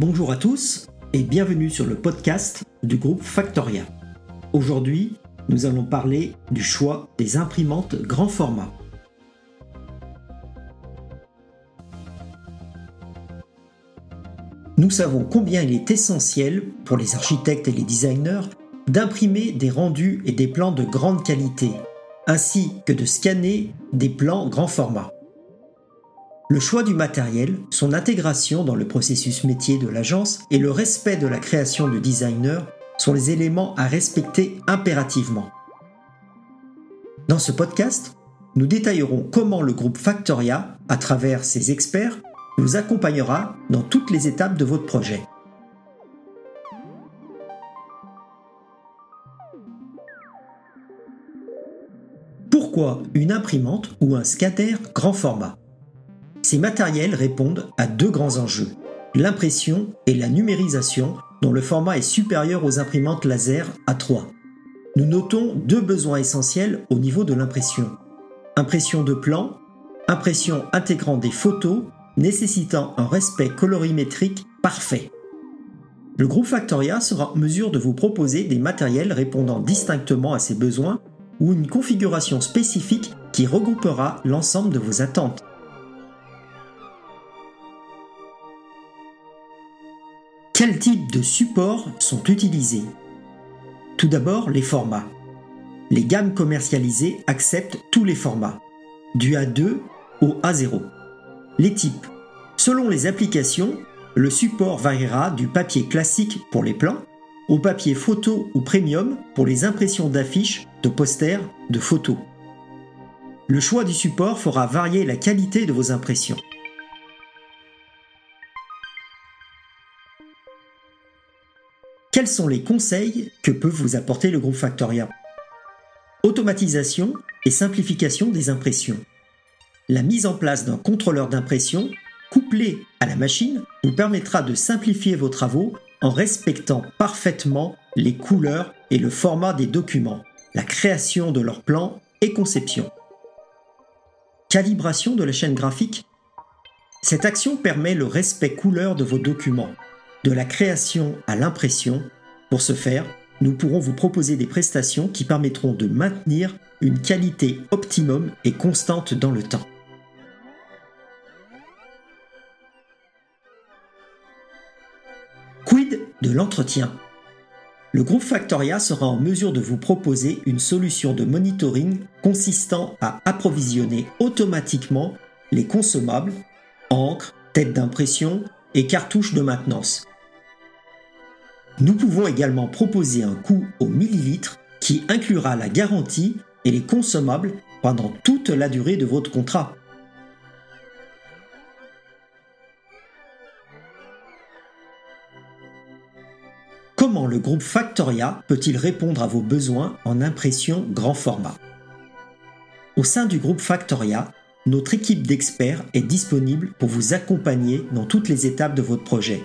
Bonjour à tous et bienvenue sur le podcast du groupe Factoria. Aujourd'hui, nous allons parler du choix des imprimantes grand format. Nous savons combien il est essentiel pour les architectes et les designers d'imprimer des rendus et des plans de grande qualité, ainsi que de scanner des plans grand format. Le choix du matériel, son intégration dans le processus métier de l'agence et le respect de la création du designer sont les éléments à respecter impérativement. Dans ce podcast, nous détaillerons comment le groupe Factoria, à travers ses experts, vous accompagnera dans toutes les étapes de votre projet. Pourquoi une imprimante ou un scanner grand format? Ces matériels répondent à deux grands enjeux, l'impression et la numérisation dont le format est supérieur aux imprimantes laser A3. Nous notons deux besoins essentiels au niveau de l'impression. Impression de plan, impression intégrant des photos nécessitant un respect colorimétrique parfait. Le groupe Factoria sera en mesure de vous proposer des matériels répondant distinctement à ces besoins ou une configuration spécifique qui regroupera l'ensemble de vos attentes. Quels types de supports sont utilisés Tout d'abord, les formats. Les gammes commercialisées acceptent tous les formats, du A2 au A0. Les types. Selon les applications, le support variera du papier classique pour les plans au papier photo ou premium pour les impressions d'affiches, de posters, de photos. Le choix du support fera varier la qualité de vos impressions. Quels sont les conseils que peut vous apporter le groupe Factoria? Automatisation et simplification des impressions la mise en place d'un contrôleur d'impression couplé à la machine vous permettra de simplifier vos travaux en respectant parfaitement les couleurs et le format des documents, la création de leurs plans et conception. Calibration de la chaîne graphique. Cette action permet le respect couleur de vos documents, de la création à l'impression. Pour ce faire, nous pourrons vous proposer des prestations qui permettront de maintenir une qualité optimum et constante dans le temps. de l'entretien? Le groupe Factoria sera en mesure de vous proposer une solution de monitoring consistant à approvisionner automatiquement les consommables, encre, tête d'impression et cartouches de maintenance. Nous pouvons également proposer un coût au millilitre qui inclura la garantie et les consommables pendant toute la durée de votre contrat. Comment le groupe Factoria peut-il répondre à vos besoins en impression grand format? Au sein du groupe Factoria, notre équipe d'experts est disponible pour vous accompagner dans toutes les étapes de votre projet.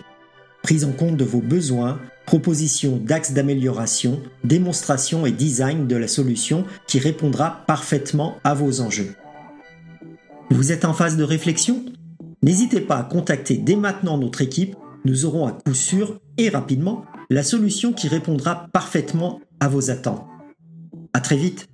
Prise en compte de vos besoins, proposition d'axes d'amélioration, démonstration et design de la solution qui répondra parfaitement à vos enjeux. Vous êtes en phase de réflexion? N'hésitez pas à contacter dès maintenant notre équipe, nous aurons à coup sûr et rapidement la solution qui répondra parfaitement à vos attentes. À très vite